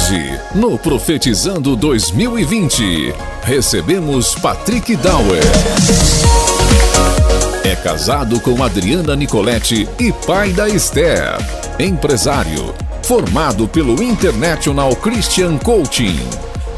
Hoje, no Profetizando 2020, recebemos Patrick Dauer. É casado com Adriana Nicoletti e pai da Esther. Empresário, formado pelo International Christian Coaching.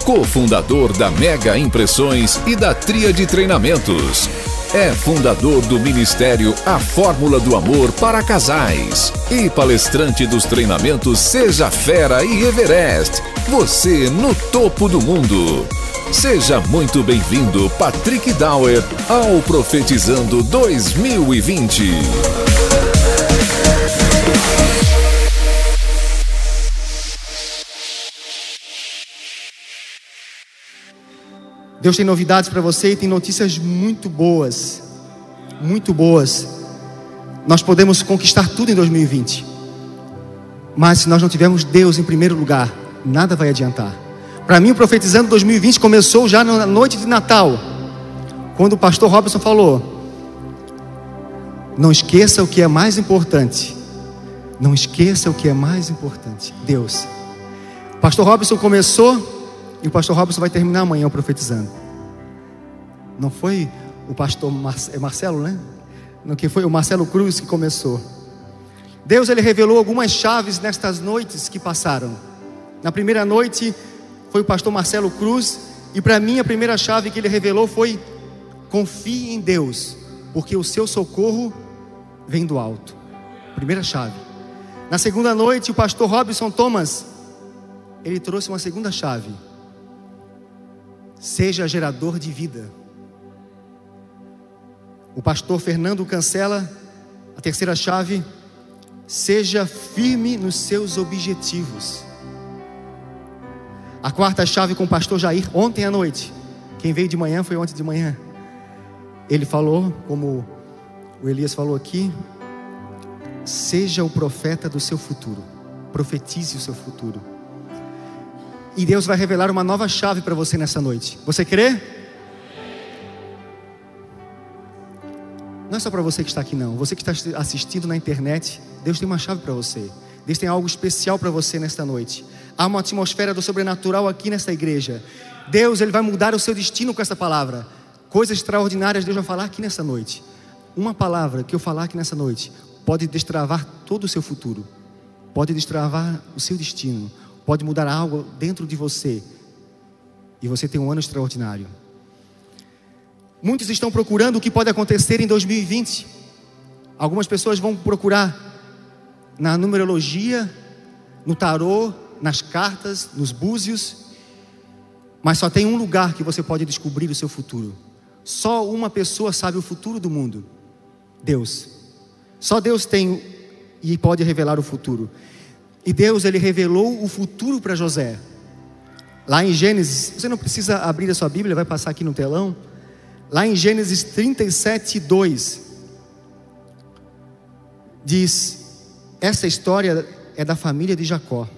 Cofundador da Mega Impressões e da Tria de Treinamentos. É fundador do Ministério A Fórmula do Amor para Casais e palestrante dos treinamentos Seja Fera e Everest. Você no topo do mundo. Seja muito bem-vindo, Patrick Dauer, ao Profetizando 2020. Deus tem novidades para você e tem notícias muito boas. Muito boas. Nós podemos conquistar tudo em 2020. Mas se nós não tivermos Deus em primeiro lugar, nada vai adiantar. Para mim, o profetizando 2020 começou já na noite de Natal, quando o pastor Robson falou: Não esqueça o que é mais importante. Não esqueça o que é mais importante: Deus. Pastor Robson começou e o pastor Robson vai terminar amanhã profetizando. Não foi o pastor é Marcelo, né? Não que foi o Marcelo Cruz que começou. Deus ele revelou algumas chaves nestas noites que passaram. Na primeira noite foi o pastor Marcelo Cruz e para mim a primeira chave que ele revelou foi confie em Deus, porque o seu socorro vem do alto. Primeira chave. Na segunda noite o pastor Robson Thomas ele trouxe uma segunda chave seja gerador de vida. O pastor Fernando cancela a terceira chave, seja firme nos seus objetivos. A quarta chave com o pastor Jair, ontem à noite. Quem veio de manhã foi ontem de manhã. Ele falou, como o Elias falou aqui, seja o profeta do seu futuro. Profetize o seu futuro. E Deus vai revelar uma nova chave para você nessa noite. Você crê? Não é só para você que está aqui, não. Você que está assistindo na internet, Deus tem uma chave para você. Deus tem algo especial para você nesta noite. Há uma atmosfera do sobrenatural aqui nesta igreja. Deus, Ele vai mudar o seu destino com essa palavra. Coisas extraordinárias Deus vai falar aqui nessa noite. Uma palavra que eu falar aqui nessa noite pode destravar todo o seu futuro, pode destravar o seu destino, pode mudar algo dentro de você. E você tem um ano extraordinário. Muitos estão procurando o que pode acontecer em 2020. Algumas pessoas vão procurar na numerologia, no tarô, nas cartas, nos búzios. Mas só tem um lugar que você pode descobrir o seu futuro. Só uma pessoa sabe o futuro do mundo: Deus. Só Deus tem e pode revelar o futuro. E Deus ele revelou o futuro para José. Lá em Gênesis, você não precisa abrir a sua Bíblia, vai passar aqui no telão. Lá em Gênesis 37, 2, diz: Essa história é da família de Jacó.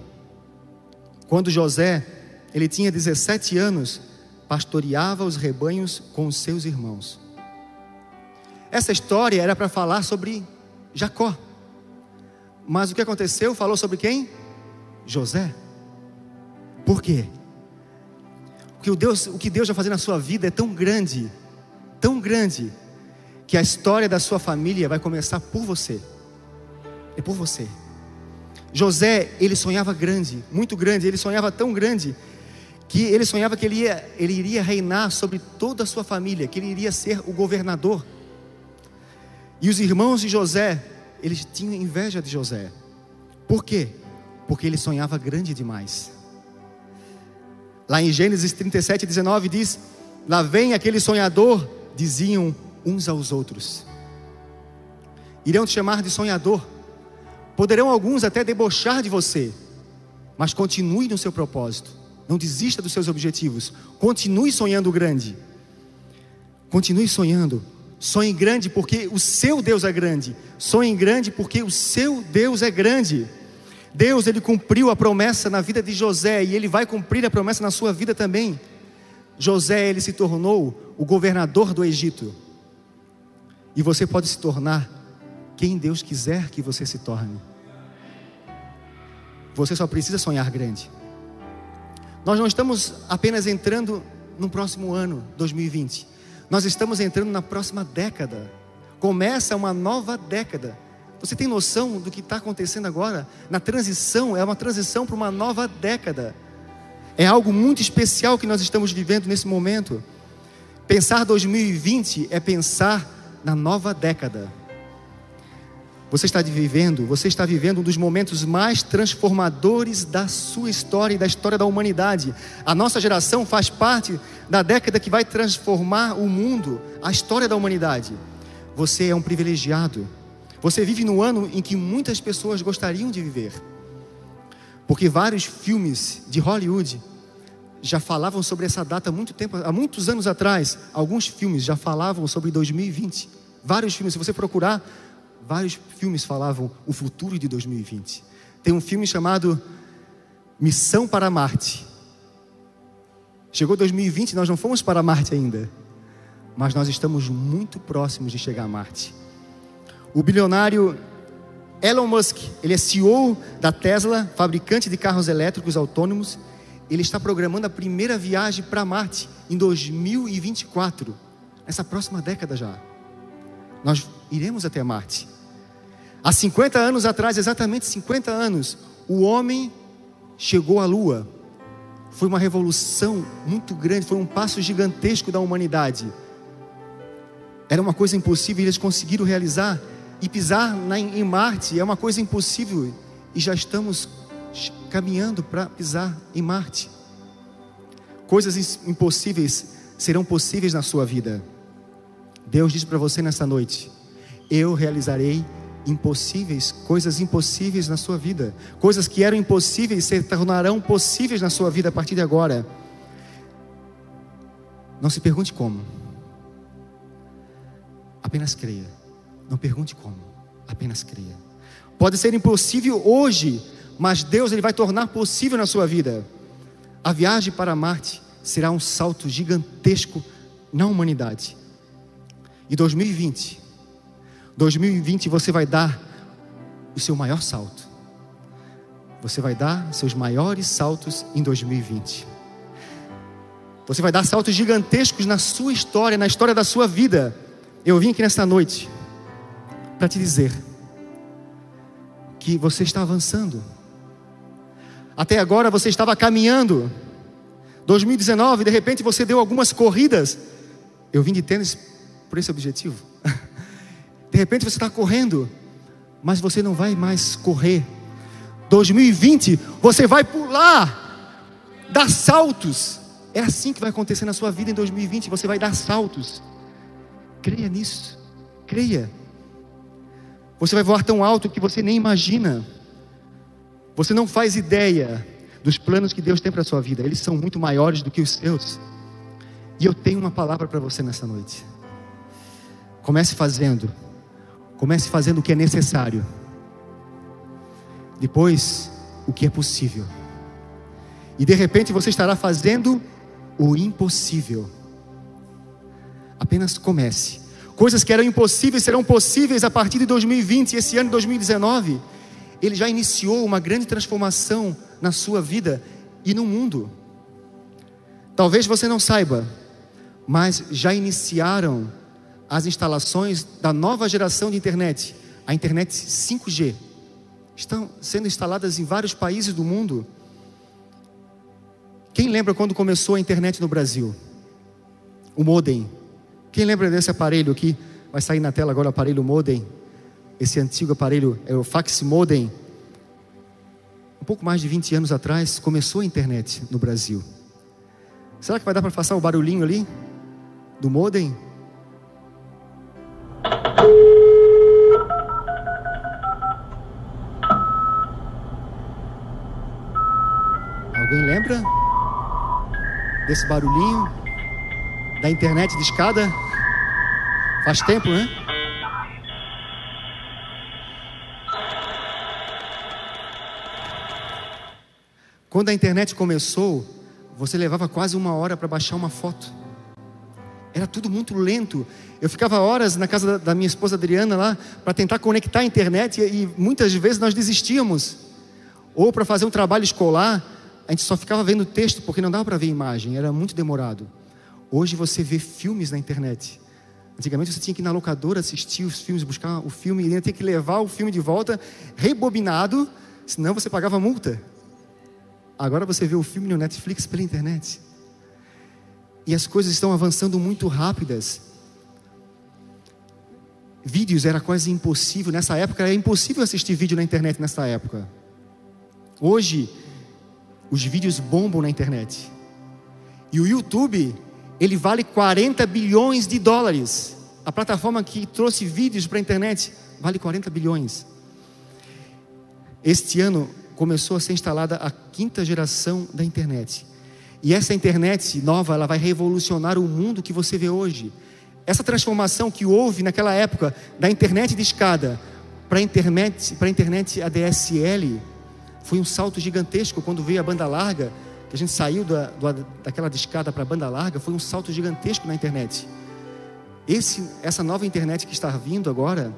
Quando José, ele tinha 17 anos, pastoreava os rebanhos com os seus irmãos. Essa história era para falar sobre Jacó. Mas o que aconteceu falou sobre quem? José. Por quê? Porque o, Deus, o que Deus vai fazer na sua vida é tão grande, tão grande, que a história da sua família vai começar por você. É por você. José, ele sonhava grande, muito grande, ele sonhava tão grande, que ele sonhava que ele, ia, ele iria reinar sobre toda a sua família, que ele iria ser o governador. E os irmãos de José eles tinham inveja de José. Por quê? Porque ele sonhava grande demais. Lá em Gênesis 37, 19 diz: Lá vem aquele sonhador, diziam uns aos outros. Irão te chamar de sonhador. Poderão alguns até debochar de você, mas continue no seu propósito. Não desista dos seus objetivos. Continue sonhando grande. Continue sonhando. Sonhe grande porque o seu Deus é grande. Sonhe grande porque o seu Deus é grande. Deus, ele cumpriu a promessa na vida de José e ele vai cumprir a promessa na sua vida também. José, ele se tornou o governador do Egito. E você pode se tornar quem Deus quiser que você se torne. Você só precisa sonhar grande. Nós não estamos apenas entrando no próximo ano, 2020. Nós estamos entrando na próxima década. Começa uma nova década. Você tem noção do que está acontecendo agora? Na transição, é uma transição para uma nova década. É algo muito especial que nós estamos vivendo nesse momento. Pensar 2020 é pensar na nova década. Você está vivendo, você está vivendo um dos momentos mais transformadores da sua história e da história da humanidade. A nossa geração faz parte da década que vai transformar o mundo, a história da humanidade. Você é um privilegiado. Você vive no ano em que muitas pessoas gostariam de viver. Porque vários filmes de Hollywood já falavam sobre essa data há muito tempo, há muitos anos atrás. Alguns filmes já falavam sobre 2020. Vários filmes, se você procurar, vários filmes falavam o futuro de 2020. Tem um filme chamado Missão para Marte. Chegou 2020, nós não fomos para Marte ainda, mas nós estamos muito próximos de chegar a Marte. O bilionário Elon Musk, ele é CEO da Tesla, fabricante de carros elétricos autônomos. Ele está programando a primeira viagem para Marte em 2024, nessa próxima década já. Nós iremos até Marte. Há 50 anos atrás, exatamente 50 anos, o homem chegou à Lua. Foi uma revolução muito grande, foi um passo gigantesco da humanidade. Era uma coisa impossível, eles conseguiram realizar. E pisar em Marte é uma coisa impossível. E já estamos caminhando para pisar em Marte. Coisas impossíveis serão possíveis na sua vida. Deus diz para você nessa noite: Eu realizarei impossíveis, coisas impossíveis na sua vida, coisas que eram impossíveis se tornarão possíveis na sua vida a partir de agora. Não se pergunte como, apenas creia. Não pergunte como, apenas creia. Pode ser impossível hoje, mas Deus ele vai tornar possível na sua vida. A viagem para Marte será um salto gigantesco na humanidade. E 2020 2020 você vai dar o seu maior salto. Você vai dar seus maiores saltos em 2020. Você vai dar saltos gigantescos na sua história, na história da sua vida. Eu vim aqui nesta noite para te dizer que você está avançando. Até agora você estava caminhando. 2019, de repente você deu algumas corridas. Eu vim de tênis por esse objetivo. De repente você está correndo, mas você não vai mais correr. 2020, você vai pular, dar saltos. É assim que vai acontecer na sua vida em 2020. Você vai dar saltos. Creia nisso. Creia. Você vai voar tão alto que você nem imagina. Você não faz ideia dos planos que Deus tem para a sua vida. Eles são muito maiores do que os seus. E eu tenho uma palavra para você nessa noite. Comece fazendo Comece fazendo o que é necessário. Depois, o que é possível. E de repente você estará fazendo o impossível. Apenas comece. Coisas que eram impossíveis serão possíveis a partir de 2020, esse ano de 2019. Ele já iniciou uma grande transformação na sua vida e no mundo. Talvez você não saiba, mas já iniciaram as instalações da nova geração de internet, a internet 5G. Estão sendo instaladas em vários países do mundo. Quem lembra quando começou a internet no Brasil? O modem. Quem lembra desse aparelho aqui? Vai sair na tela agora o aparelho modem. Esse antigo aparelho é o fax modem. Um pouco mais de 20 anos atrás começou a internet no Brasil. Será que vai dar para passar o barulhinho ali do modem? Alguém lembra desse barulhinho da internet de escada? Faz tempo, né? Quando a internet começou, você levava quase uma hora para baixar uma foto. Era tudo muito lento. Eu ficava horas na casa da, minha esposa Adriana lá para tentar conectar a internet e, e muitas vezes nós desistíamos. Ou para fazer um trabalho escolar, a gente só ficava vendo texto porque não dava para ver imagem, era muito demorado. Hoje você vê filmes na internet. Antigamente você tinha que ir na locadora assistir os filmes, buscar o filme, e ainda tinha que levar o filme de volta rebobinado, senão você pagava multa. Agora você vê o filme no Netflix pela internet. E as coisas estão avançando muito rápidas. Vídeos era quase impossível. Nessa época era impossível assistir vídeo na internet nessa época. Hoje, os vídeos bombam na internet. E o YouTube, ele vale 40 bilhões de dólares. A plataforma que trouxe vídeos para a internet vale 40 bilhões. Este ano começou a ser instalada a quinta geração da internet. E essa internet nova, ela vai revolucionar o mundo que você vê hoje. Essa transformação que houve naquela época da internet de escada para a internet, para internet ADSL, foi um salto gigantesco quando veio a banda larga, que a gente saiu da, daquela discada para a banda larga, foi um salto gigantesco na internet. Esse, essa nova internet que está vindo agora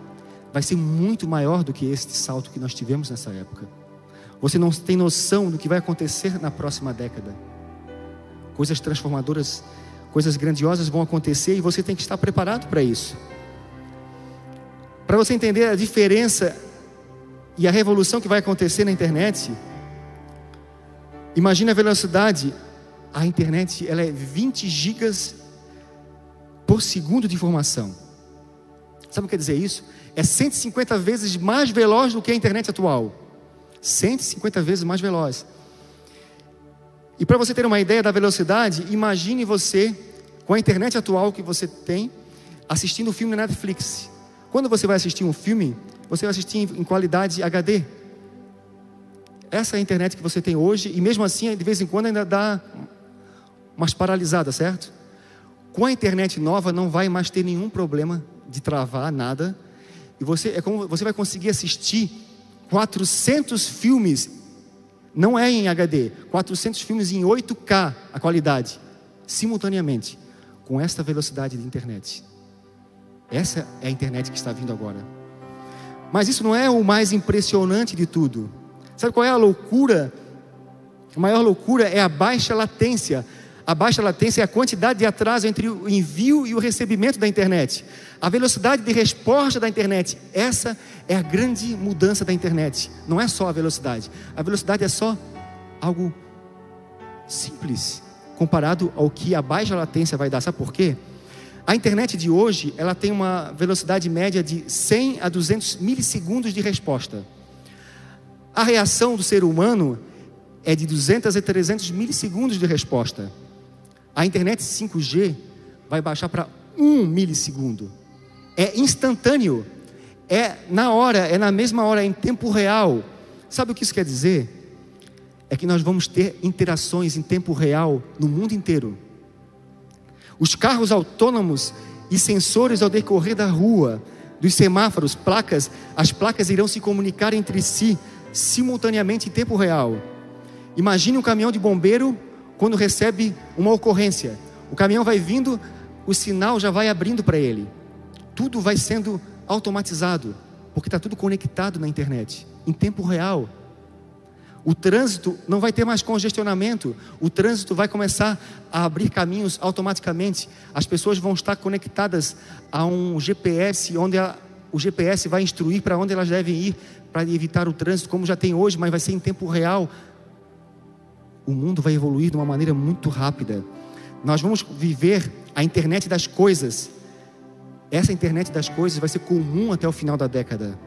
vai ser muito maior do que este salto que nós tivemos nessa época. Você não tem noção do que vai acontecer na próxima década. Coisas transformadoras, coisas grandiosas vão acontecer e você tem que estar preparado para isso. Para você entender a diferença e a revolução que vai acontecer na internet, imagine a velocidade. A internet ela é 20 gigas por segundo de informação. Sabe o que quer dizer isso? É 150 vezes mais veloz do que a internet atual. 150 vezes mais veloz. E para você ter uma ideia da velocidade, imagine você, com a internet atual que você tem, assistindo um filme na Netflix. Quando você vai assistir um filme, você vai assistir em qualidade HD. Essa é a internet que você tem hoje, e mesmo assim, de vez em quando ainda dá umas paralisadas, certo? Com a internet nova não vai mais ter nenhum problema de travar nada. E você é como você vai conseguir assistir 400 filmes, não é em HD, 400 filmes em 8K a qualidade, simultaneamente, com esta velocidade de internet. Essa é a internet que está vindo agora. Mas isso não é o mais impressionante de tudo. Sabe qual é a loucura? A maior loucura é a baixa latência. A baixa latência é a quantidade de atraso entre o envio e o recebimento da internet. A velocidade de resposta da internet. Essa é a grande mudança da internet. Não é só a velocidade. A velocidade é só algo simples comparado ao que a baixa latência vai dar. Sabe por quê? A internet de hoje, ela tem uma velocidade média de 100 a 200 milissegundos de resposta. A reação do ser humano é de 200 a 300 milissegundos de resposta. A internet 5G vai baixar para 1 milissegundo. É instantâneo. É na hora, é na mesma hora, é em tempo real. Sabe o que isso quer dizer? É que nós vamos ter interações em tempo real no mundo inteiro. Os carros autônomos e sensores ao decorrer da rua, dos semáforos, placas, as placas irão se comunicar entre si simultaneamente em tempo real. Imagine um caminhão de bombeiro quando recebe uma ocorrência. O caminhão vai vindo, o sinal já vai abrindo para ele. Tudo vai sendo automatizado, porque está tudo conectado na internet, em tempo real. O trânsito não vai ter mais congestionamento, o trânsito vai começar a abrir caminhos automaticamente. As pessoas vão estar conectadas a um GPS, onde a, o GPS vai instruir para onde elas devem ir para evitar o trânsito, como já tem hoje, mas vai ser em tempo real. O mundo vai evoluir de uma maneira muito rápida. Nós vamos viver a internet das coisas. Essa internet das coisas vai ser comum até o final da década.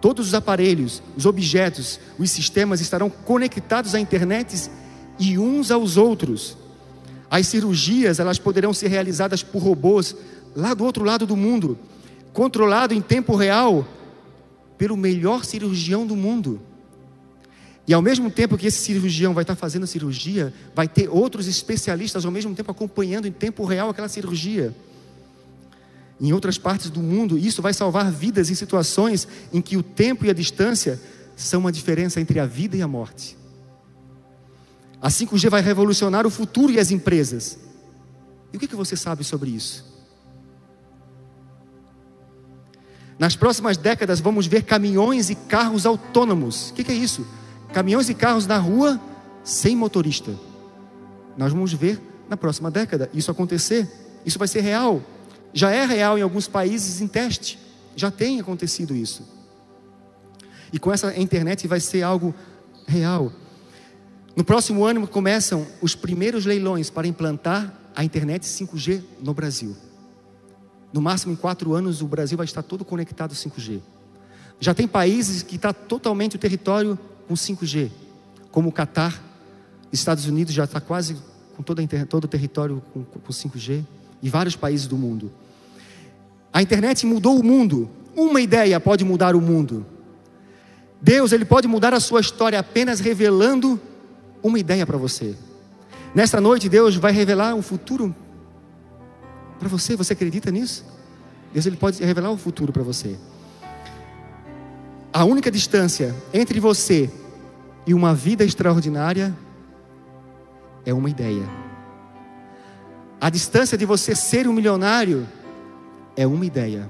Todos os aparelhos, os objetos, os sistemas estarão conectados à internet e uns aos outros. As cirurgias, elas poderão ser realizadas por robôs lá do outro lado do mundo, controlado em tempo real pelo melhor cirurgião do mundo. E ao mesmo tempo que esse cirurgião vai estar fazendo a cirurgia, vai ter outros especialistas ao mesmo tempo acompanhando em tempo real aquela cirurgia em outras partes do mundo, isso vai salvar vidas em situações em que o tempo e a distância são uma diferença entre a vida e a morte. A 5G vai revolucionar o futuro e as empresas. E o que, você sabe sobre isso? Nas próximas décadas vamos ver caminhões e carros autônomos. O que é isso? Caminhões e carros na rua sem motorista. Nós vamos ver na próxima década isso acontecer. Isso vai ser real. Já é real em alguns países em teste. Já tem acontecido isso. E com essa internet vai ser algo real. No próximo ano começam os primeiros leilões para implantar a internet 5G no Brasil. No máximo em quatro anos o Brasil vai estar todo conectado 5G. Já tem países que está totalmente o território com 5G, como o Catar, Estados Unidos já está quase com todo, todo o território com, com 5G e vários países do mundo. A internet mudou o mundo. Uma ideia pode mudar o mundo. Deus, ele pode mudar a sua história apenas revelando uma ideia para você. Nesta noite, Deus vai revelar um futuro para você. Você acredita nisso? Deus ele pode revelar o um futuro para você. A única distância entre você e uma vida extraordinária é uma ideia. A distância de você ser um milionário é uma ideia.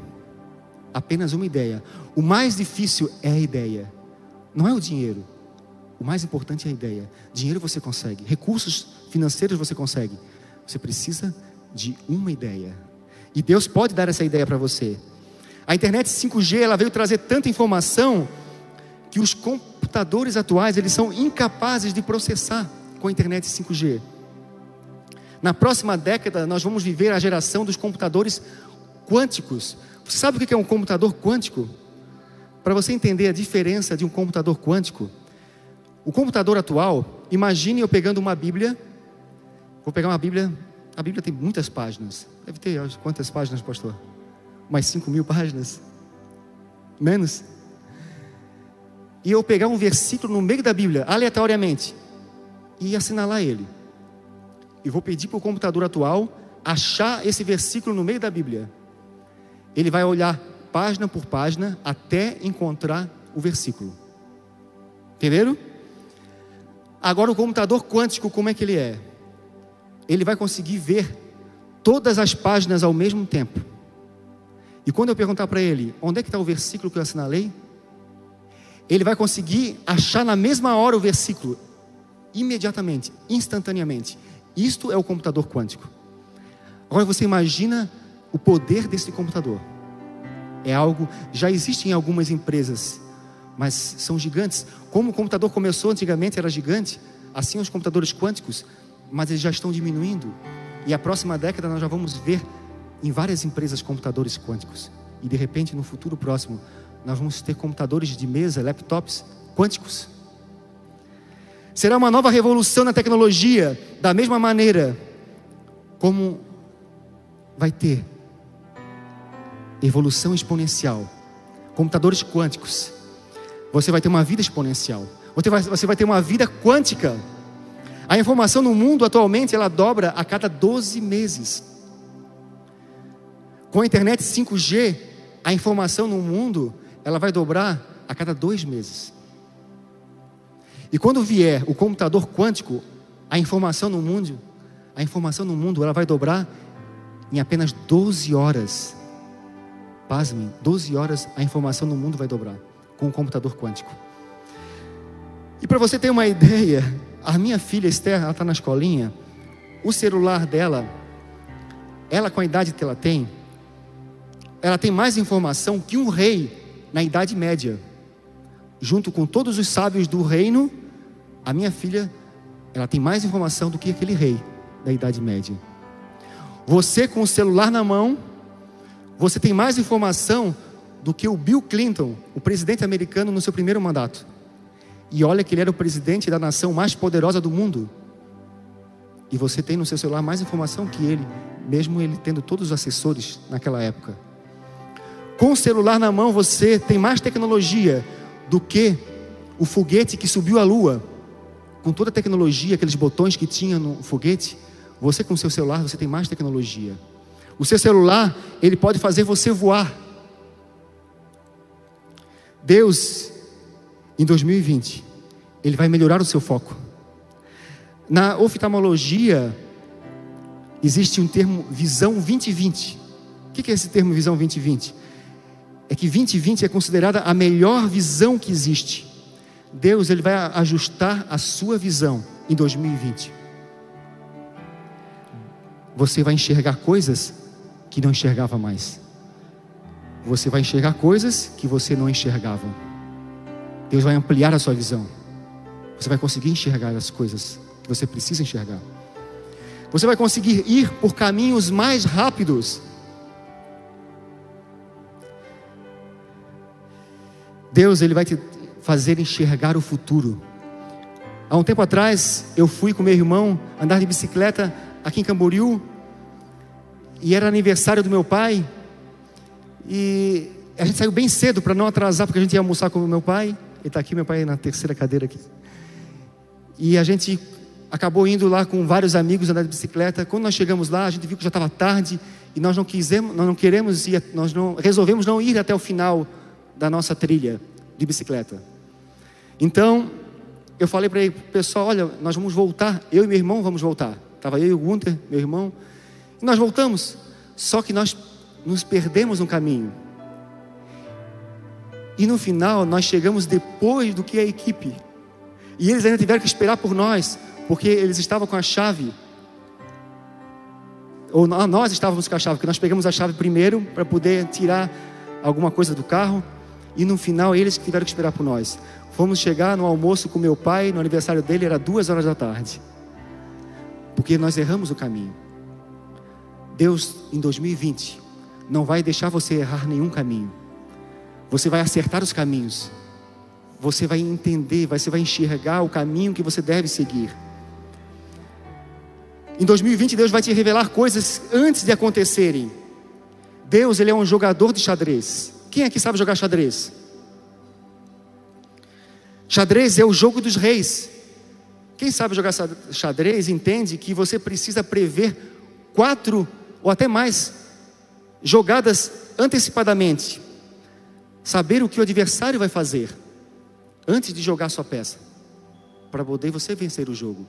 Apenas uma ideia. O mais difícil é a ideia, não é o dinheiro. O mais importante é a ideia. Dinheiro você consegue, recursos financeiros você consegue. Você precisa de uma ideia. E Deus pode dar essa ideia para você. A internet 5G ela veio trazer tanta informação que os computadores atuais eles são incapazes de processar com a internet 5G. Na próxima década nós vamos viver a geração dos computadores quânticos. Você sabe o que é um computador quântico? Para você entender a diferença de um computador quântico, o computador atual, imagine eu pegando uma Bíblia, vou pegar uma Bíblia, a Bíblia tem muitas páginas, deve ter quantas páginas, pastor? Mais 5 mil páginas? Menos? E eu pegar um versículo no meio da Bíblia, aleatoriamente, e assinalar ele. E vou pedir para o computador atual achar esse versículo no meio da Bíblia. Ele vai olhar página por página até encontrar o versículo. Entenderam? Agora o computador quântico, como é que ele é? Ele vai conseguir ver todas as páginas ao mesmo tempo. E quando eu perguntar para ele, onde é que está o versículo que eu assinalei? Ele vai conseguir achar na mesma hora o versículo, imediatamente, instantaneamente. Isto é o computador quântico. Agora você imagina o poder desse computador. É algo, já existe em algumas empresas mas são gigantes. Como o computador começou antigamente, era gigante, assim os computadores quânticos, mas eles já estão diminuindo. E a próxima década nós já vamos ver em várias empresas computadores quânticos. E de repente, no futuro próximo, nós vamos ter computadores de mesa, laptops quânticos. Será uma nova revolução na tecnologia, da mesma maneira como vai ter evolução exponencial, computadores quânticos você vai ter uma vida exponencial. Você vai, você vai ter uma vida quântica. A informação no mundo atualmente ela dobra a cada 12 meses. Com a internet 5G, a informação no mundo ela vai dobrar a cada dois meses. E quando vier o computador quântico, a informação no mundo, a informação no mundo ela vai dobrar em apenas 12 horas. Pasmem, 12 horas a informação no mundo vai dobrar com o computador quântico. E para você ter uma ideia, a minha filha Esther, ela está na escolinha, o celular dela, ela com a idade que ela tem, ela tem mais informação que um rei na Idade Média. Junto com todos os sábios do reino, a minha filha, ela tem mais informação do que aquele rei da Idade Média. Você com o celular na mão, você tem mais informação do que o Bill Clinton, o presidente americano, no seu primeiro mandato. E olha que ele era o presidente da nação mais poderosa do mundo. E você tem no seu celular mais informação que ele, mesmo ele tendo todos os assessores naquela época. Com o celular na mão, você tem mais tecnologia do que o foguete que subiu à lua. Com toda a tecnologia, aqueles botões que tinha no foguete, você com o seu celular, você tem mais tecnologia. O seu celular, ele pode fazer você voar. Deus, em 2020, Ele vai melhorar o seu foco. Na oftalmologia, existe um termo visão 2020. O que é esse termo visão 2020? É que 2020 é considerada a melhor visão que existe. Deus ele vai ajustar a sua visão em 2020? Você vai enxergar coisas que não enxergava mais. Você vai enxergar coisas que você não enxergava. Deus vai ampliar a sua visão. Você vai conseguir enxergar as coisas que você precisa enxergar. Você vai conseguir ir por caminhos mais rápidos. Deus, ele vai te fazer enxergar o futuro. Há um tempo atrás, eu fui com meu irmão andar de bicicleta aqui em Camboriú, e era aniversário do meu pai, e a gente saiu bem cedo para não atrasar, porque a gente ia almoçar com o meu pai, ele está aqui, meu pai na terceira cadeira aqui. E a gente acabou indo lá com vários amigos andar de bicicleta. Quando nós chegamos lá, a gente viu que já estava tarde e nós não quisemos, nós não queremos ir, nós não resolvemos não ir até o final da nossa trilha de bicicleta. Então, eu falei para ele, pessoal, olha, nós vamos voltar, eu e meu irmão vamos voltar. Estava eu e o Gunter, meu irmão, e nós voltamos. Só que nós nos perdemos no caminho. E no final nós chegamos depois do que a equipe. E eles ainda tiveram que esperar por nós, porque eles estavam com a chave. Ou nós estávamos com a chave, porque nós pegamos a chave primeiro para poder tirar alguma coisa do carro. E no final eles tiveram que esperar por nós. Fomos chegar no almoço com meu pai, no aniversário dele era duas horas da tarde. Porque nós erramos o caminho. Deus, em 2020, não vai deixar você errar nenhum caminho. Você vai acertar os caminhos. Você vai entender, você vai enxergar o caminho que você deve seguir. Em 2020, Deus vai te revelar coisas antes de acontecerem. Deus, Ele é um jogador de xadrez. Quem aqui sabe jogar xadrez? Xadrez é o jogo dos reis. Quem sabe jogar xadrez entende que você precisa prever quatro ou até mais jogadas antecipadamente. Saber o que o adversário vai fazer antes de jogar sua peça, para poder você vencer o jogo.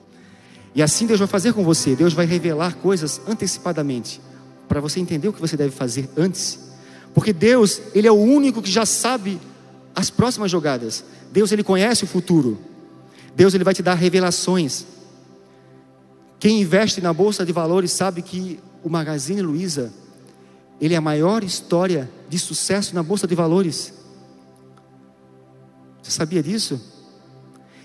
E assim Deus vai fazer com você. Deus vai revelar coisas antecipadamente, para você entender o que você deve fazer antes. Porque Deus, Ele é o único que já sabe as próximas jogadas. Deus ele conhece o futuro. Deus ele vai te dar revelações. Quem investe na bolsa de valores sabe que o Magazine Luiza ele é a maior história de sucesso na bolsa de valores. Você sabia disso?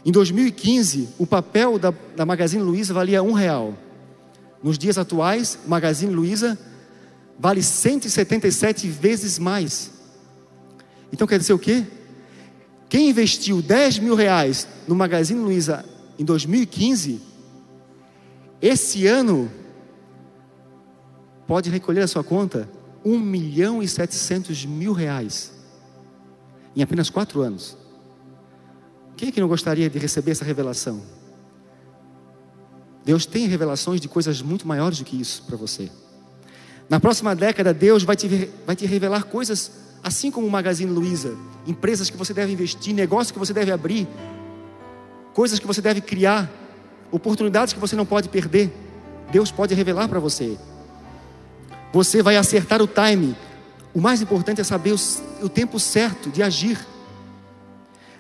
Em 2015, o papel da, da Magazine Luiza valia um real. Nos dias atuais, o Magazine Luiza vale 177 vezes mais. Então quer dizer o quê? Quem investiu 10 mil reais no Magazine Luiza em 2015, esse ano pode recolher a sua conta 1 milhão e 700 mil reais em apenas quatro anos. Quem é que não gostaria de receber essa revelação? Deus tem revelações de coisas muito maiores do que isso para você. Na próxima década, Deus vai te, vai te revelar coisas assim como o Magazine Luiza, empresas que você deve investir, negócios que você deve abrir, coisas que você deve criar, oportunidades que você não pode perder. Deus pode revelar para você. Você vai acertar o time. O mais importante é saber o, o tempo certo de agir.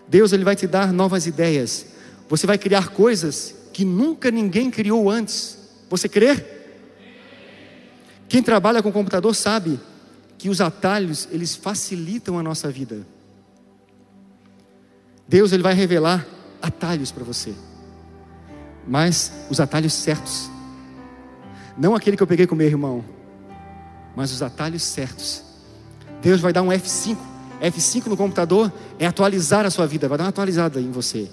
Deus ele vai te dar novas ideias. Você vai criar coisas que nunca ninguém criou antes. Você crê? Quem trabalha com computador sabe que os atalhos, eles facilitam a nossa vida. Deus ele vai revelar atalhos para você. Mas os atalhos certos. Não aquele que eu peguei com meu irmão, mas os atalhos certos. Deus vai dar um F5. F5 no computador é atualizar a sua vida, vai dar uma atualizada em você.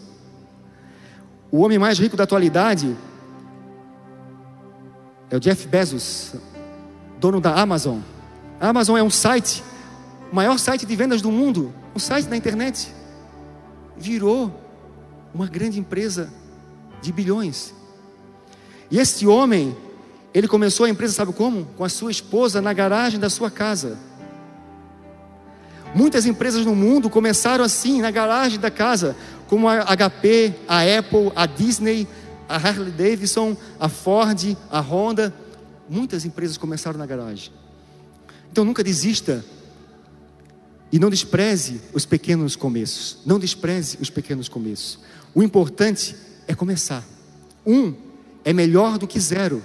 O homem mais rico da atualidade é o Jeff Bezos, dono da Amazon. A Amazon é um site, o maior site de vendas do mundo, um site da internet. Virou uma grande empresa de bilhões. E este homem, ele começou a empresa, sabe como? Com a sua esposa na garagem da sua casa. Muitas empresas no mundo começaram assim, na garagem da casa, como a HP, a Apple, a Disney, a Harley Davidson, a Ford, a Honda. Muitas empresas começaram na garagem. Então nunca desista. E não despreze os pequenos começos. Não despreze os pequenos começos. O importante é começar. Um é melhor do que zero.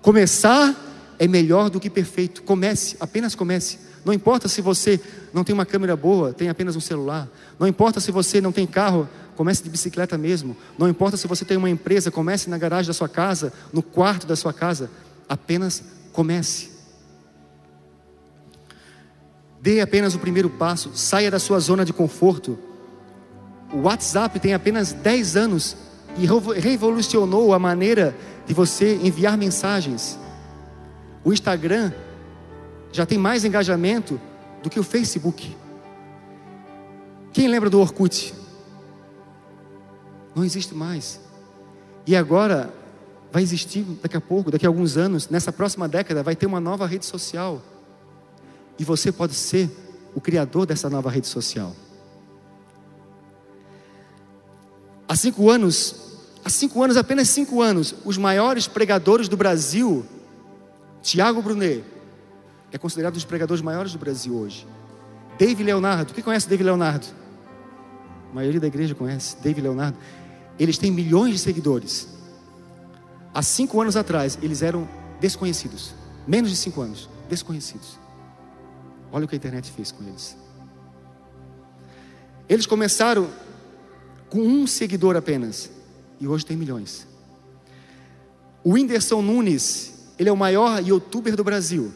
Começar é melhor do que perfeito. Comece, apenas comece. Não importa se você não tem uma câmera boa, tem apenas um celular. Não importa se você não tem carro, comece de bicicleta mesmo. Não importa se você tem uma empresa, comece na garagem da sua casa, no quarto da sua casa. Apenas comece. Dê apenas o primeiro passo, saia da sua zona de conforto. O WhatsApp tem apenas 10 anos e revolucionou a maneira de você enviar mensagens. O Instagram já tem mais engajamento do que o Facebook. Quem lembra do Orkut? Não existe mais. E agora vai existir daqui a pouco, daqui a alguns anos, nessa próxima década, vai ter uma nova rede social. E você pode ser o criador dessa nova rede social. Cinco anos, há cinco anos, apenas cinco anos, os maiores pregadores do Brasil, Tiago Brunet, é considerado um dos pregadores maiores do Brasil hoje. David Leonardo, quem conhece David Leonardo? A maioria da igreja conhece David Leonardo. Eles têm milhões de seguidores. Há cinco anos atrás, eles eram desconhecidos. Menos de cinco anos, desconhecidos. Olha o que a internet fez com eles. Eles começaram com um seguidor apenas e hoje tem milhões. O Whindersson Nunes, ele é o maior youtuber do Brasil.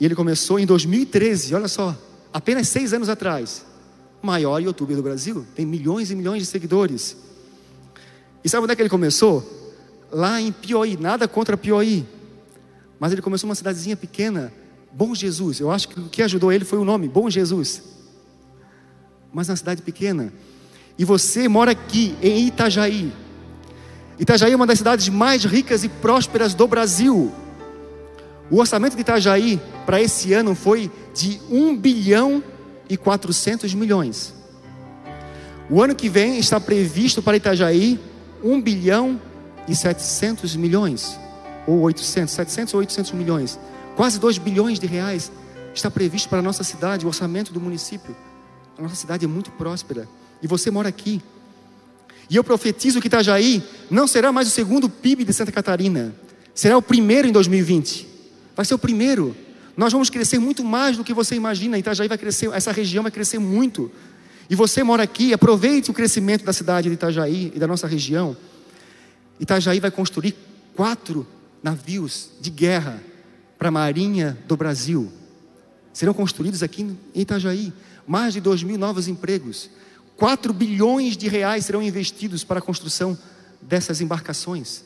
E ele começou em 2013, olha só, apenas seis anos atrás. Maior youtuber do Brasil, tem milhões e milhões de seguidores. E sabe onde é que ele começou? Lá em Piauí, nada contra Piauí. Mas ele começou uma cidadezinha pequena, Bom Jesus, eu acho que o que ajudou ele foi o nome, Bom Jesus. Mas na cidade pequena. E você mora aqui, em Itajaí. Itajaí é uma das cidades mais ricas e prósperas do Brasil. O orçamento de Itajaí para esse ano foi de 1 bilhão e 400 milhões. O ano que vem está previsto para Itajaí 1 bilhão e 700 milhões. Ou 800, 700 ou 800 milhões. Quase 2 bilhões de reais está previsto para a nossa cidade, o orçamento do município. A nossa cidade é muito próspera. E você mora aqui. E eu profetizo que Itajaí não será mais o segundo PIB de Santa Catarina. Será o primeiro em 2020. Vai ser o primeiro. Nós vamos crescer muito mais do que você imagina. Itajaí vai crescer, essa região vai crescer muito. E você mora aqui, aproveite o crescimento da cidade de Itajaí e da nossa região. Itajaí vai construir quatro navios de guerra para a Marinha do Brasil. Serão construídos aqui em Itajaí mais de 2 mil novos empregos. 4 bilhões de reais serão investidos para a construção dessas embarcações.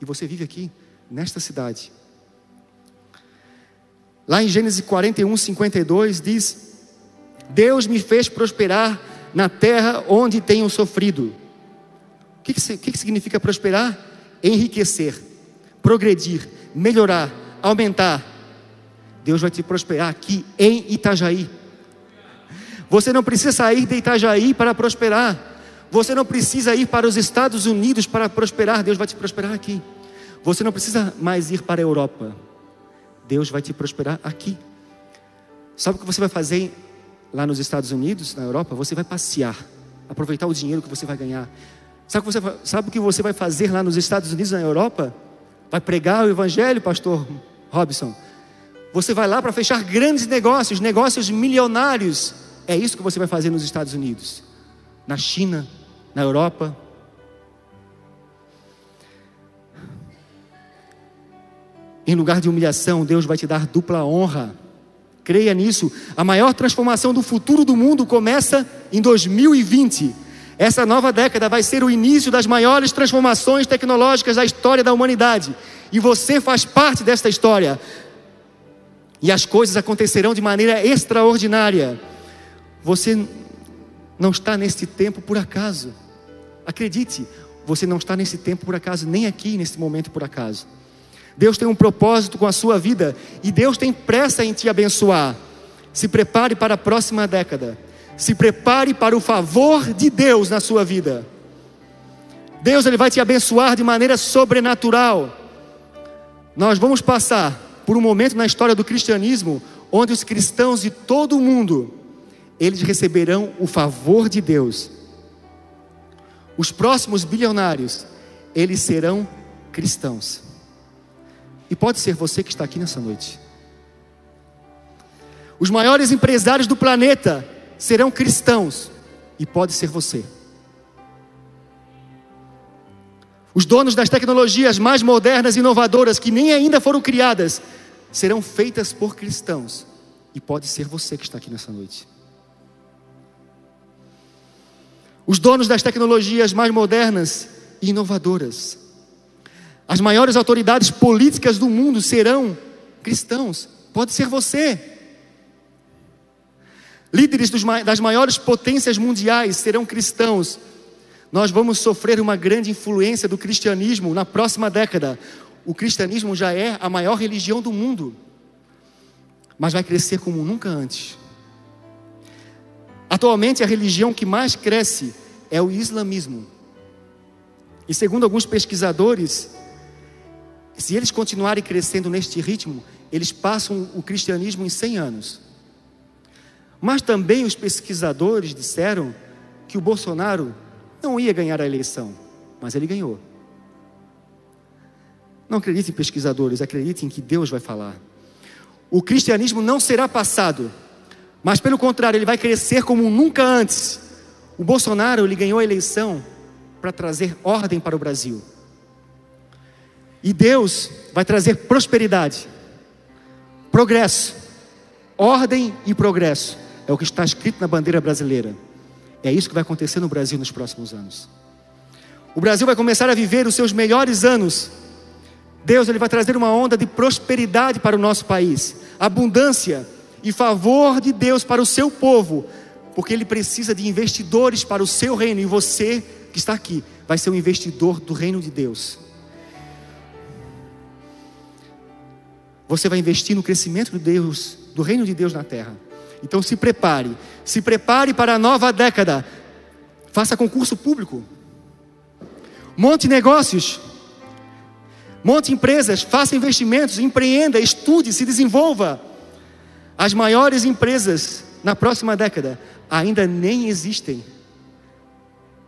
E você vive aqui, nesta cidade. Lá em Gênesis 41, 52, diz: Deus me fez prosperar na terra onde tenho sofrido. O que, que, que significa prosperar? Enriquecer, progredir, melhorar, aumentar. Deus vai te prosperar aqui em Itajaí. Você não precisa sair de Itajaí para prosperar. Você não precisa ir para os Estados Unidos para prosperar. Deus vai te prosperar aqui. Você não precisa mais ir para a Europa. Deus vai te prosperar aqui. Sabe o que você vai fazer lá nos Estados Unidos, na Europa? Você vai passear, aproveitar o dinheiro que você vai ganhar. Sabe o que você, sabe o que você vai fazer lá nos Estados Unidos, na Europa? Vai pregar o Evangelho, pastor Robson. Você vai lá para fechar grandes negócios, negócios milionários. É isso que você vai fazer nos Estados Unidos, na China, na Europa. Em lugar de humilhação, Deus vai te dar dupla honra. Creia nisso. A maior transformação do futuro do mundo começa em 2020. Essa nova década vai ser o início das maiores transformações tecnológicas da história da humanidade. E você faz parte desta história. E as coisas acontecerão de maneira extraordinária. Você não está nesse tempo por acaso. Acredite, você não está nesse tempo por acaso, nem aqui nesse momento por acaso. Deus tem um propósito com a sua vida e Deus tem pressa em te abençoar. Se prepare para a próxima década. Se prepare para o favor de Deus na sua vida. Deus ele vai te abençoar de maneira sobrenatural. Nós vamos passar por um momento na história do cristianismo onde os cristãos de todo o mundo eles receberão o favor de Deus. os próximos bilionários, eles serão cristãos. E pode ser você que está aqui nessa noite. Os maiores empresários do planeta serão cristãos. E pode ser você. Os donos das tecnologias mais modernas e inovadoras, que nem ainda foram criadas, serão feitas por cristãos. E pode ser você que está aqui nessa noite. Os donos das tecnologias mais modernas e inovadoras, as maiores autoridades políticas do mundo serão cristãos. Pode ser você. Líderes das maiores potências mundiais serão cristãos nós vamos sofrer uma grande influência do cristianismo na próxima década. O cristianismo já é a maior religião do mundo, mas vai crescer como nunca antes. Atualmente, a religião que mais cresce é o islamismo. E segundo alguns pesquisadores, se eles continuarem crescendo neste ritmo, eles passam o cristianismo em 100 anos. Mas também os pesquisadores disseram que o Bolsonaro não ia ganhar a eleição, mas ele ganhou. Não acredite em pesquisadores, acredite em que Deus vai falar. O cristianismo não será passado, mas pelo contrário, ele vai crescer como nunca antes. O Bolsonaro ele ganhou a eleição para trazer ordem para o Brasil. E Deus vai trazer prosperidade, progresso, ordem e progresso. É o que está escrito na bandeira brasileira. É isso que vai acontecer no Brasil nos próximos anos. O Brasil vai começar a viver os seus melhores anos. Deus ele vai trazer uma onda de prosperidade para o nosso país, abundância e favor de Deus para o seu povo, porque ele precisa de investidores para o seu reino e você que está aqui vai ser um investidor do reino de Deus. Você vai investir no crescimento de Deus, do reino de Deus na terra. Então se prepare, se prepare para a nova década. Faça concurso público. Monte negócios. Monte empresas, faça investimentos, empreenda, estude, se desenvolva. As maiores empresas na próxima década ainda nem existem.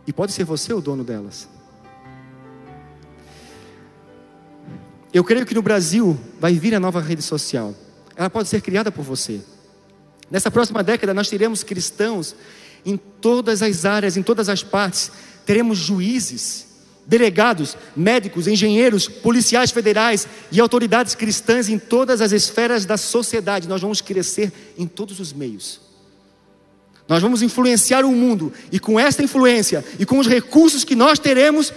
E pode ser você o dono delas. Eu creio que no Brasil vai vir a nova rede social. Ela pode ser criada por você. Nessa próxima década, nós teremos cristãos em todas as áreas, em todas as partes. Teremos juízes, delegados, médicos, engenheiros, policiais federais e autoridades cristãs em todas as esferas da sociedade. Nós vamos crescer em todos os meios. Nós vamos influenciar o mundo, e com esta influência e com os recursos que nós teremos,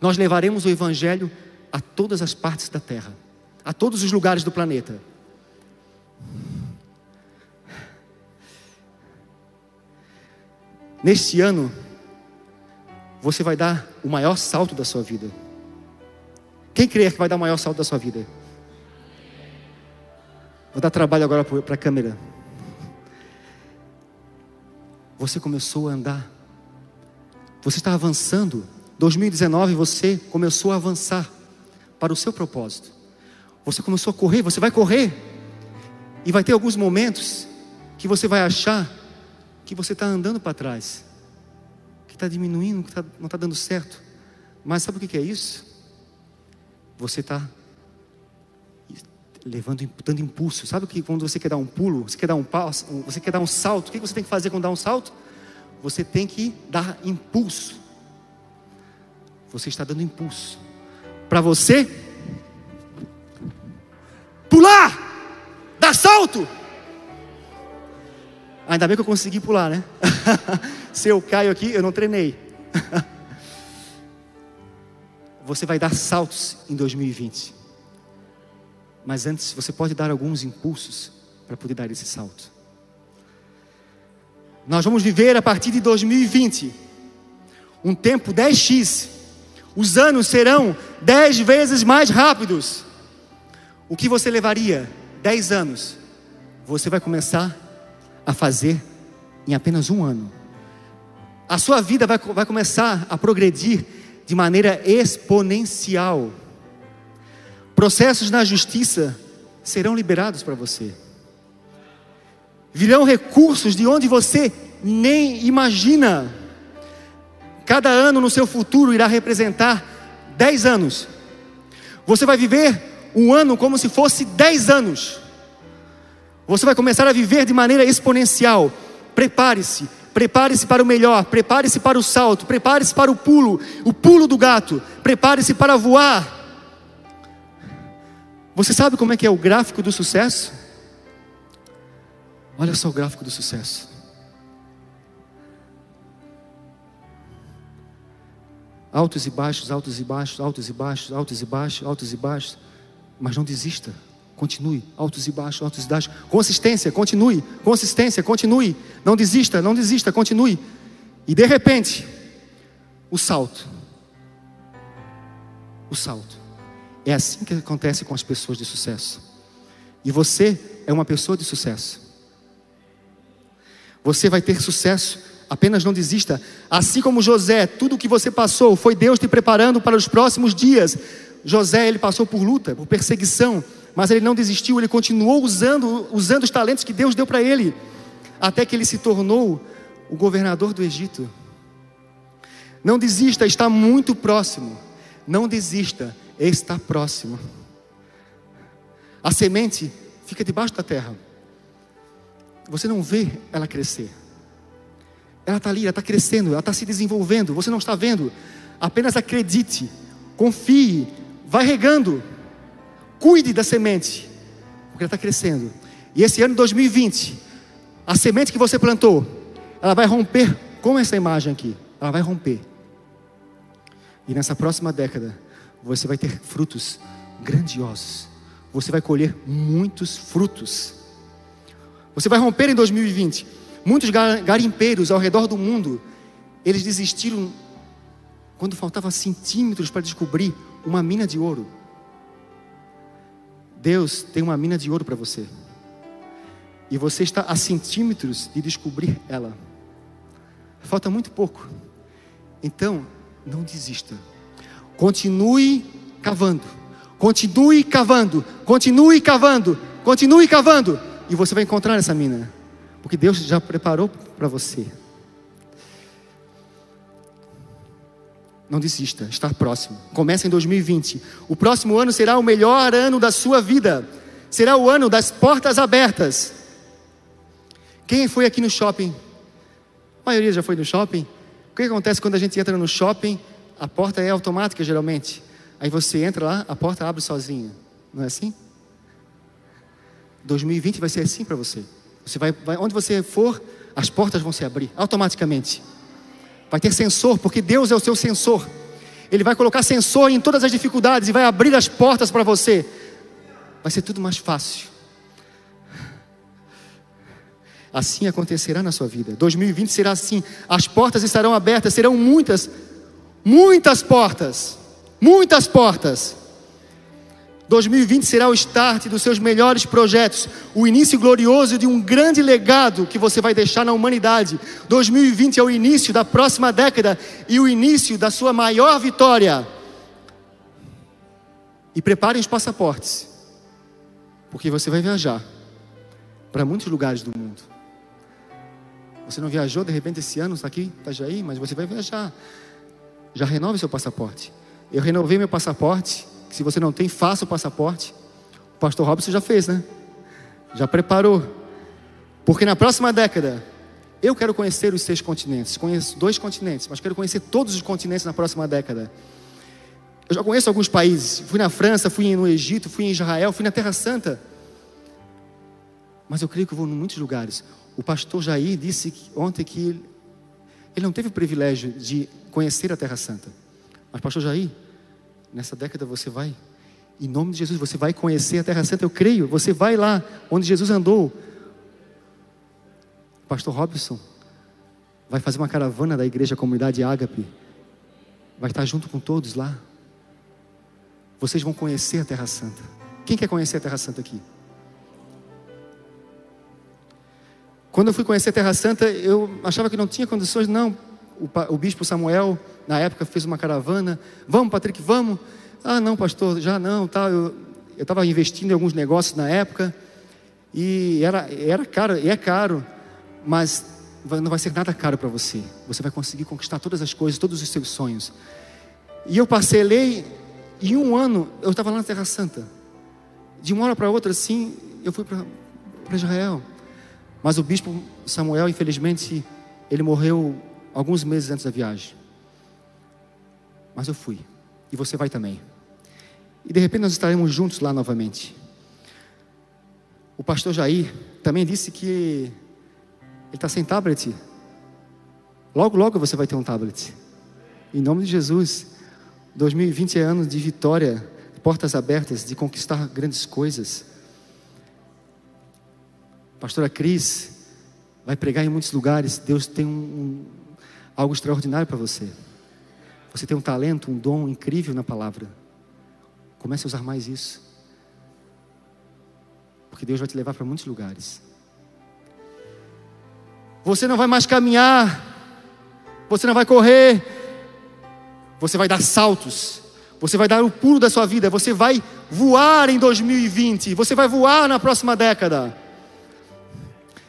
nós levaremos o Evangelho a todas as partes da terra, a todos os lugares do planeta. Neste ano, você vai dar o maior salto da sua vida. Quem crê que vai dar o maior salto da sua vida? Vou dar trabalho agora para a câmera. Você começou a andar. Você está avançando. 2019 você começou a avançar para o seu propósito. Você começou a correr, você vai correr. E vai ter alguns momentos que você vai achar que você está andando para trás, está diminuindo, que tá, não está dando certo. Mas sabe o que é isso? Você está levando, dando impulso. Sabe o que quando você quer dar um pulo, você quer dar um passo, você quer dar um salto, o que você tem que fazer quando dá um salto? Você tem que dar impulso. Você está dando impulso. Para você pular, dar salto. Ainda bem que eu consegui pular, né? Se eu caio aqui, eu não treinei. você vai dar saltos em 2020. Mas antes, você pode dar alguns impulsos para poder dar esse salto. Nós vamos viver a partir de 2020 um tempo 10x. Os anos serão 10 vezes mais rápidos. O que você levaria 10 anos, você vai começar a fazer em apenas um ano. A sua vida vai, vai começar a progredir de maneira exponencial. Processos na justiça serão liberados para você. Virão recursos de onde você nem imagina. Cada ano no seu futuro irá representar 10 anos. Você vai viver um ano como se fosse 10 anos. Você vai começar a viver de maneira exponencial. Prepare-se, prepare-se para o melhor, prepare-se para o salto, prepare-se para o pulo, o pulo do gato, prepare-se para voar. Você sabe como é que é o gráfico do sucesso? Olha só o gráfico do sucesso. Altos e baixos, altos e baixos, altos e baixos, altos e baixos, altos e baixos. Mas não desista. Continue, altos e baixos, altos e baixos. Consistência, continue. Consistência, continue. Não desista, não desista, continue. E de repente, o salto. O salto. É assim que acontece com as pessoas de sucesso. E você é uma pessoa de sucesso. Você vai ter sucesso Apenas não desista. Assim como José, tudo o que você passou foi Deus te preparando para os próximos dias. José, ele passou por luta, por perseguição, mas ele não desistiu, ele continuou usando, usando os talentos que Deus deu para ele, até que ele se tornou o governador do Egito. Não desista, está muito próximo. Não desista, está próximo. A semente fica debaixo da terra. Você não vê ela crescer. Ela está ali, ela está crescendo, ela está se desenvolvendo. Você não está vendo. Apenas acredite, confie, vai regando, cuide da semente, porque ela está crescendo. E esse ano 2020, a semente que você plantou, ela vai romper com essa imagem aqui. Ela vai romper. E nessa próxima década, você vai ter frutos grandiosos. Você vai colher muitos frutos. Você vai romper em 2020 Muitos garimpeiros ao redor do mundo, eles desistiram quando faltava centímetros para descobrir uma mina de ouro. Deus tem uma mina de ouro para você. E você está a centímetros de descobrir ela. Falta muito pouco. Então, não desista. Continue cavando. Continue cavando. Continue cavando. Continue cavando. E você vai encontrar essa mina. Porque Deus já preparou para você. Não desista, está próximo. Começa em 2020. O próximo ano será o melhor ano da sua vida. Será o ano das portas abertas. Quem foi aqui no shopping? A maioria já foi no shopping. O que acontece quando a gente entra no shopping? A porta é automática geralmente. Aí você entra lá, a porta abre sozinha. Não é assim? 2020 vai ser assim para você. Você vai, vai, onde você for, as portas vão se abrir automaticamente. Vai ter sensor, porque Deus é o seu sensor. Ele vai colocar sensor em todas as dificuldades e vai abrir as portas para você. Vai ser tudo mais fácil. Assim acontecerá na sua vida. 2020 será assim. As portas estarão abertas, serão muitas, muitas portas. Muitas portas. 2020 será o start dos seus melhores projetos, o início glorioso de um grande legado que você vai deixar na humanidade. 2020 é o início da próxima década e o início da sua maior vitória. E preparem os passaportes, porque você vai viajar para muitos lugares do mundo. Você não viajou de repente esse ano, está aqui, está já aí, mas você vai viajar. Já renove seu passaporte. Eu renovei meu passaporte se você não tem, faça o passaporte. O pastor Robson já fez, né? Já preparou. Porque na próxima década, eu quero conhecer os seis continentes. Conheço dois continentes, mas quero conhecer todos os continentes na próxima década. Eu já conheço alguns países. Fui na França, fui no Egito, fui em Israel, fui na Terra Santa. Mas eu creio que eu vou em muitos lugares. O pastor Jair disse ontem que ele não teve o privilégio de conhecer a Terra Santa. Mas, pastor Jair, Nessa década você vai, em nome de Jesus, você vai conhecer a Terra Santa, eu creio. Você vai lá onde Jesus andou. Pastor Robson vai fazer uma caravana da igreja Comunidade Ágape. Vai estar junto com todos lá. Vocês vão conhecer a Terra Santa. Quem quer conhecer a Terra Santa aqui? Quando eu fui conhecer a Terra Santa, eu achava que não tinha condições, não o, o bispo Samuel, na época, fez uma caravana. Vamos, Patrick, vamos. Ah, não, pastor, já não. Tá, eu estava investindo em alguns negócios na época. E era, era caro, e é caro. Mas não vai ser nada caro para você. Você vai conseguir conquistar todas as coisas, todos os seus sonhos. E eu parcelei, em um ano, eu estava lá na Terra Santa. De uma hora para outra, assim, eu fui para Israel. Mas o bispo Samuel, infelizmente, ele morreu alguns meses antes da viagem. Mas eu fui. E você vai também. E de repente nós estaremos juntos lá novamente. O pastor Jair também disse que ele está sem tablet. Logo, logo você vai ter um tablet. Em nome de Jesus. 2020 é ano de vitória, portas abertas, de conquistar grandes coisas. Pastora Cris vai pregar em muitos lugares. Deus tem um, algo extraordinário para você. Você tem um talento, um dom incrível na palavra. Comece a usar mais isso. Porque Deus vai te levar para muitos lugares. Você não vai mais caminhar. Você não vai correr. Você vai dar saltos. Você vai dar o pulo da sua vida. Você vai voar em 2020. Você vai voar na próxima década.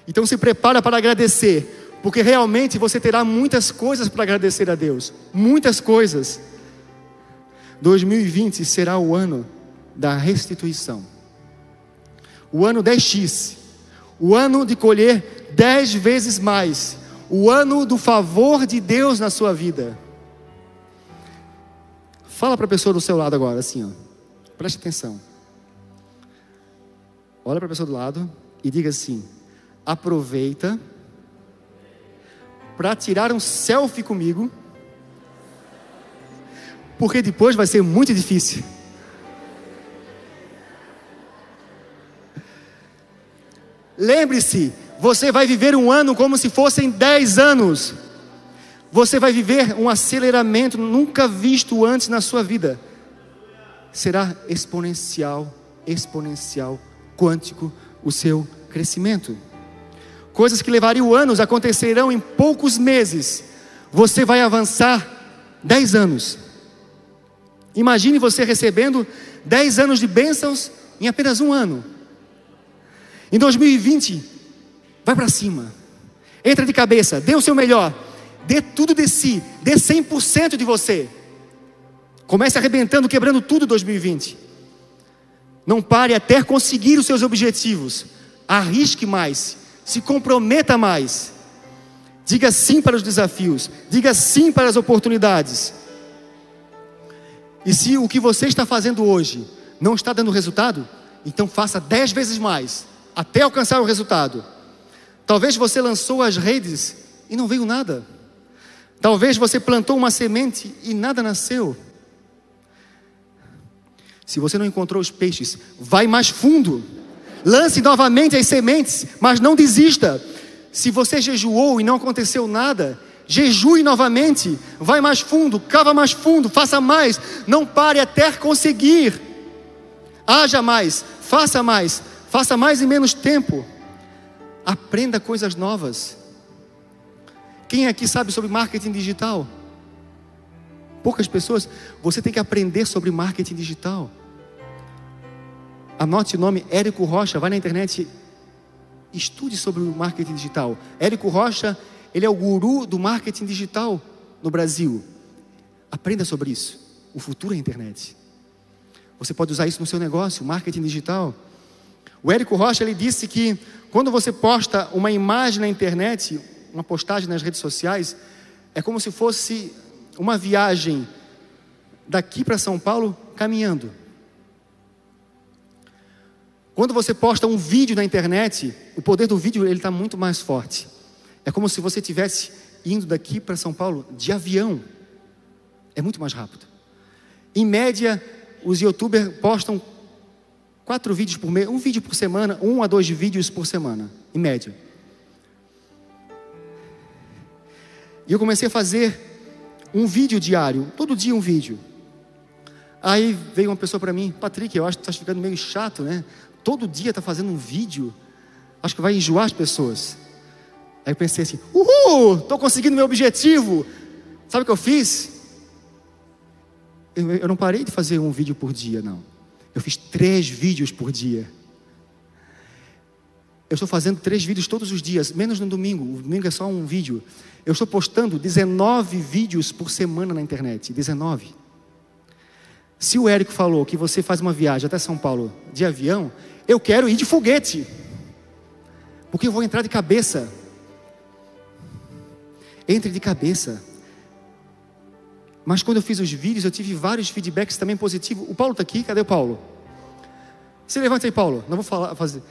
Então se prepara para agradecer, porque realmente você terá muitas coisas para agradecer a Deus, muitas coisas. 2020 será o ano da restituição. O ano 10x, o ano de colher 10 vezes mais, o ano do favor de Deus na sua vida. Fala para a pessoa do seu lado agora, assim, ó. Preste atenção. Olha para a pessoa do lado e diga assim: aproveita para tirar um selfie comigo, porque depois vai ser muito difícil. Lembre-se, você vai viver um ano como se fossem dez anos. Você vai viver um aceleramento nunca visto antes na sua vida. Será exponencial, exponencial, quântico o seu crescimento. Coisas que levariam anos acontecerão em poucos meses. Você vai avançar dez anos. Imagine você recebendo dez anos de bênçãos em apenas um ano. Em 2020, vai para cima. Entra de cabeça, dê o seu melhor. Dê tudo de si, dê 100% de você. Comece arrebentando, quebrando tudo 2020. Não pare até conseguir os seus objetivos. Arrisque mais se comprometa mais. Diga sim para os desafios, diga sim para as oportunidades. E se o que você está fazendo hoje não está dando resultado, então faça dez vezes mais, até alcançar o resultado. Talvez você lançou as redes e não veio nada. Talvez você plantou uma semente e nada nasceu. Se você não encontrou os peixes, vai mais fundo. Lance novamente as sementes, mas não desista. Se você jejuou e não aconteceu nada, jejue novamente, vai mais fundo, cava mais fundo, faça mais, não pare até conseguir. Haja mais, faça mais, faça mais em menos tempo. Aprenda coisas novas. Quem aqui sabe sobre marketing digital? Poucas pessoas. Você tem que aprender sobre marketing digital. Anote o nome Érico Rocha, vai na internet, estude sobre o marketing digital. Érico Rocha, ele é o guru do marketing digital no Brasil. Aprenda sobre isso. O futuro é a internet. Você pode usar isso no seu negócio, marketing digital. O Érico Rocha ele disse que quando você posta uma imagem na internet, uma postagem nas redes sociais, é como se fosse uma viagem daqui para São Paulo caminhando. Quando você posta um vídeo na internet, o poder do vídeo ele está muito mais forte. É como se você tivesse indo daqui para São Paulo de avião. É muito mais rápido. Em média, os YouTubers postam quatro vídeos por mês, um vídeo por semana, um a dois vídeos por semana, em média. E eu comecei a fazer um vídeo diário, todo dia um vídeo. Aí veio uma pessoa para mim, Patrick, eu acho que está ficando meio chato, né? Todo dia está fazendo um vídeo, acho que vai enjoar as pessoas. Aí eu pensei assim: uhul, estou conseguindo meu objetivo. Sabe o que eu fiz? Eu, eu não parei de fazer um vídeo por dia, não. Eu fiz três vídeos por dia. Eu estou fazendo três vídeos todos os dias, menos no domingo. O domingo é só um vídeo. Eu estou postando 19 vídeos por semana na internet. 19. Se o Érico falou que você faz uma viagem até São Paulo de avião, eu quero ir de foguete. Porque eu vou entrar de cabeça. Entre de cabeça. Mas quando eu fiz os vídeos, eu tive vários feedbacks também positivos. O Paulo está aqui, cadê o Paulo? Se levanta aí, Paulo. Não vou falar, fazer.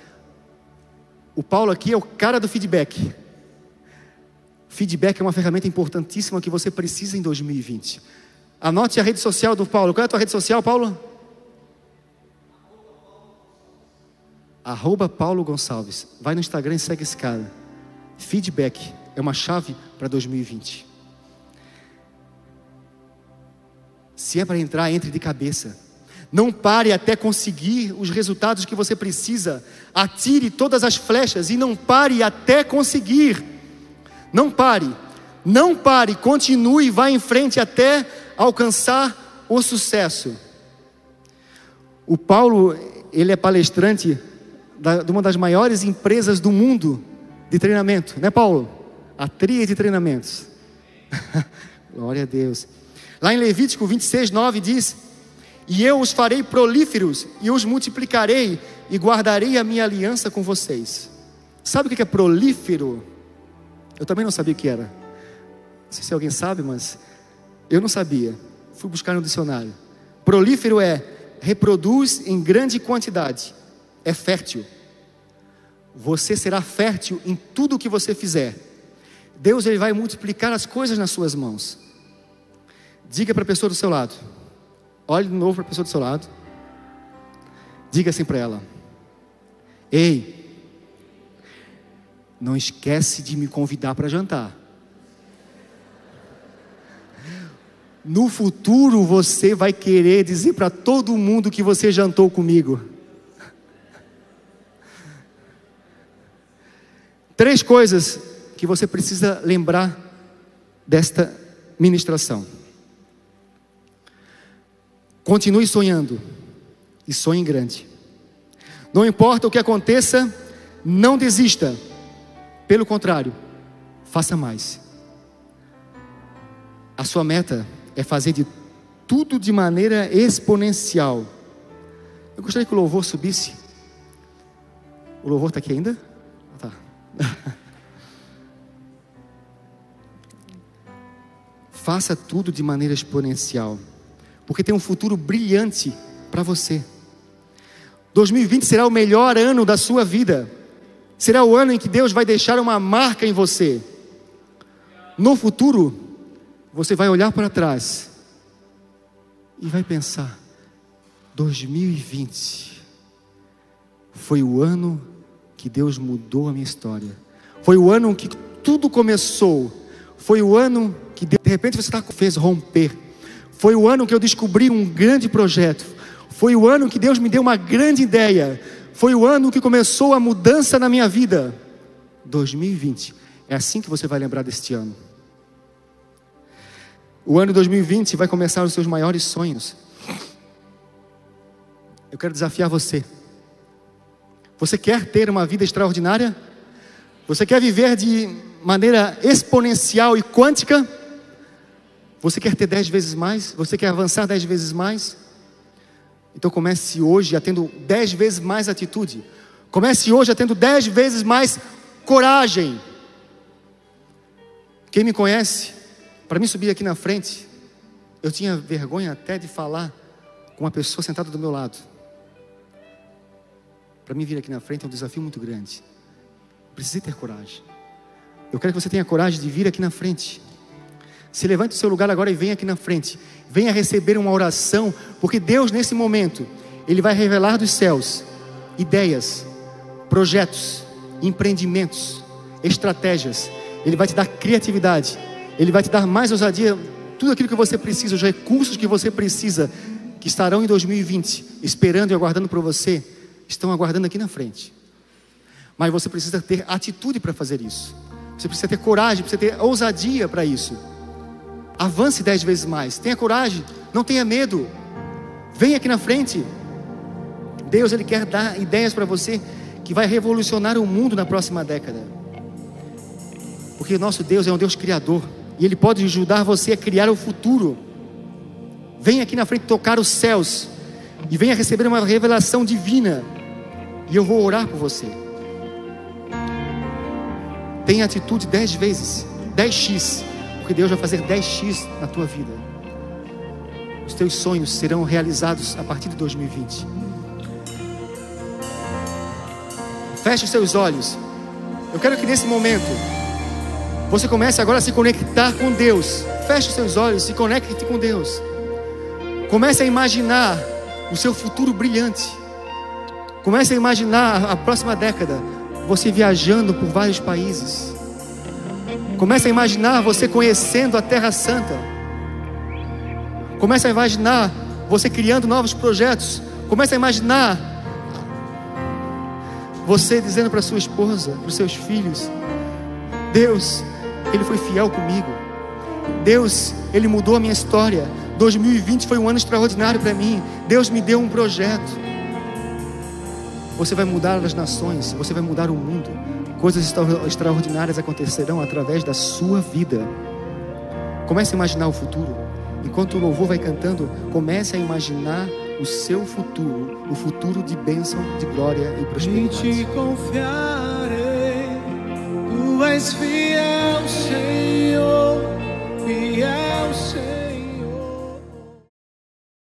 O Paulo aqui é o cara do feedback. Feedback é uma ferramenta importantíssima que você precisa em 2020. Anote a rede social do Paulo. Qual é a tua rede social, Paulo? Arroba Paulo Gonçalves. Vai no Instagram e segue esse cara. Feedback é uma chave para 2020. Se é para entrar, entre de cabeça. Não pare até conseguir os resultados que você precisa. Atire todas as flechas e não pare até conseguir. Não pare. Não pare, continue vá em frente até alcançar o sucesso. O Paulo, ele é palestrante de uma das maiores empresas do mundo de treinamento, né, Paulo? A tria de treinamentos. Glória a Deus. Lá em Levítico 26, 9 diz: e eu os farei prolíferos, e os multiplicarei, e guardarei a minha aliança com vocês. Sabe o que é prolífero? Eu também não sabia o que era. Não sei se alguém sabe, mas eu não sabia. Fui buscar no dicionário. Prolífero é reproduz em grande quantidade, é fértil. Você será fértil em tudo o que você fizer. Deus ele vai multiplicar as coisas nas suas mãos. Diga para a pessoa do seu lado: Olhe de novo para a pessoa do seu lado. Diga assim para ela: Ei, não esquece de me convidar para jantar. No futuro você vai querer dizer para todo mundo que você jantou comigo. Três coisas que você precisa lembrar desta ministração. Continue sonhando e sonhe grande. Não importa o que aconteça, não desista. Pelo contrário, faça mais. A sua meta é fazer de tudo de maneira exponencial. Eu gostaria que o louvor subisse. O louvor está aqui ainda? Tá. Faça tudo de maneira exponencial porque tem um futuro brilhante para você. 2020 será o melhor ano da sua vida. Será o ano em que Deus vai deixar uma marca em você. No futuro, você vai olhar para trás e vai pensar: 2020 foi o ano que Deus mudou a minha história. Foi o ano que tudo começou. Foi o ano que de repente você está fez romper foi o ano que eu descobri um grande projeto. Foi o ano que Deus me deu uma grande ideia. Foi o ano que começou a mudança na minha vida. 2020. É assim que você vai lembrar deste ano. O ano 2020 vai começar os seus maiores sonhos. Eu quero desafiar você. Você quer ter uma vida extraordinária? Você quer viver de maneira exponencial e quântica? Você quer ter dez vezes mais? Você quer avançar dez vezes mais? Então comece hoje a tendo dez vezes mais atitude. Comece hoje a tendo dez vezes mais coragem. Quem me conhece, para mim subir aqui na frente, eu tinha vergonha até de falar com uma pessoa sentada do meu lado. Para mim vir aqui na frente é um desafio muito grande. Precisa ter coragem. Eu quero que você tenha coragem de vir aqui na frente se levante do seu lugar agora e venha aqui na frente. Venha receber uma oração, porque Deus, nesse momento, Ele vai revelar dos céus ideias, projetos, empreendimentos, estratégias. Ele vai te dar criatividade. Ele vai te dar mais ousadia, tudo aquilo que você precisa, os recursos que você precisa, que estarão em 2020, esperando e aguardando por você, estão aguardando aqui na frente. Mas você precisa ter atitude para fazer isso. Você precisa ter coragem, precisa ter ousadia para isso. Avance dez vezes mais. Tenha coragem. Não tenha medo. Venha aqui na frente. Deus ele quer dar ideias para você que vai revolucionar o mundo na próxima década. Porque nosso Deus é um Deus criador e Ele pode ajudar você a criar o futuro. Venha aqui na frente tocar os céus e venha receber uma revelação divina e eu vou orar por você. Tenha atitude dez vezes, 10x, porque Deus vai fazer 10x na tua vida. Os teus sonhos serão realizados a partir de 2020. Feche os seus olhos. Eu quero que nesse momento você comece agora a se conectar com Deus. Feche os seus olhos, se conecte com Deus. Comece a imaginar o seu futuro brilhante. Comece a imaginar a próxima década você viajando por vários países. Comece a imaginar você conhecendo a Terra Santa. Comece a imaginar você criando novos projetos. Comece a imaginar você dizendo para sua esposa, para os seus filhos: Deus, Ele foi fiel comigo. Deus, Ele mudou a minha história. 2020 foi um ano extraordinário para mim. Deus me deu um projeto. Você vai mudar as nações, você vai mudar o mundo. Coisas extraordinárias acontecerão através da sua vida. Comece a imaginar o futuro. Enquanto o louvor vai cantando, comece a imaginar o seu futuro, o futuro de bênção, de glória e prosperidade. Em confiarei, tu és fiel, 谁又